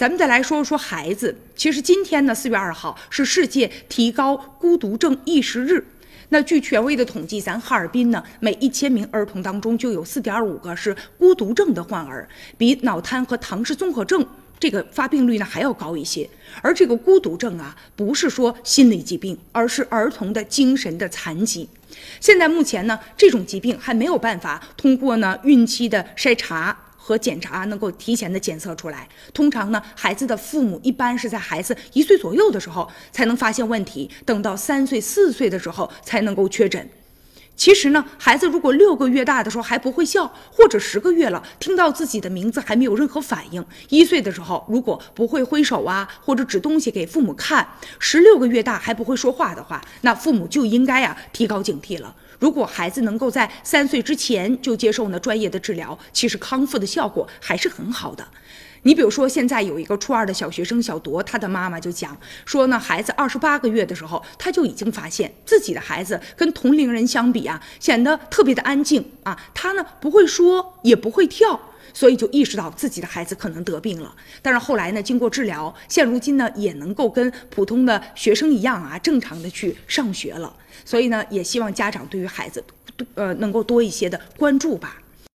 咱们再来说说孩子。其实今天呢，四月二号是世界提高孤独症意识日。那据权威的统计，咱哈尔滨呢，每一千名儿童当中就有四点五个是孤独症的患儿，比脑瘫和唐氏综合症这个发病率呢还要高一些。而这个孤独症啊，不是说心理疾病，而是儿童的精神的残疾。现在目前呢，这种疾病还没有办法通过呢孕期的筛查。和检查能够提前的检测出来。通常呢，孩子的父母一般是在孩子一岁左右的时候才能发现问题，等到三岁四岁的时候才能够确诊。其实呢，孩子如果六个月大的时候还不会笑，或者十个月了听到自己的名字还没有任何反应，一岁的时候如果不会挥手啊，或者指东西给父母看，十六个月大还不会说话的话，那父母就应该呀提高警惕了。如果孩子能够在三岁之前就接受呢专业的治疗，其实康复的效果还是很好的。你比如说，现在有一个初二的小学生小铎，他的妈妈就讲说呢，孩子二十八个月的时候，他就已经发现自己的孩子跟同龄人相比啊，显得特别的安静啊，他呢不会说，也不会跳。所以就意识到自己的孩子可能得病了，但是后来呢，经过治疗，现如今呢也能够跟普通的学生一样啊，正常的去上学了。所以呢，也希望家长对于孩子，呃，能够多一些的关注吧。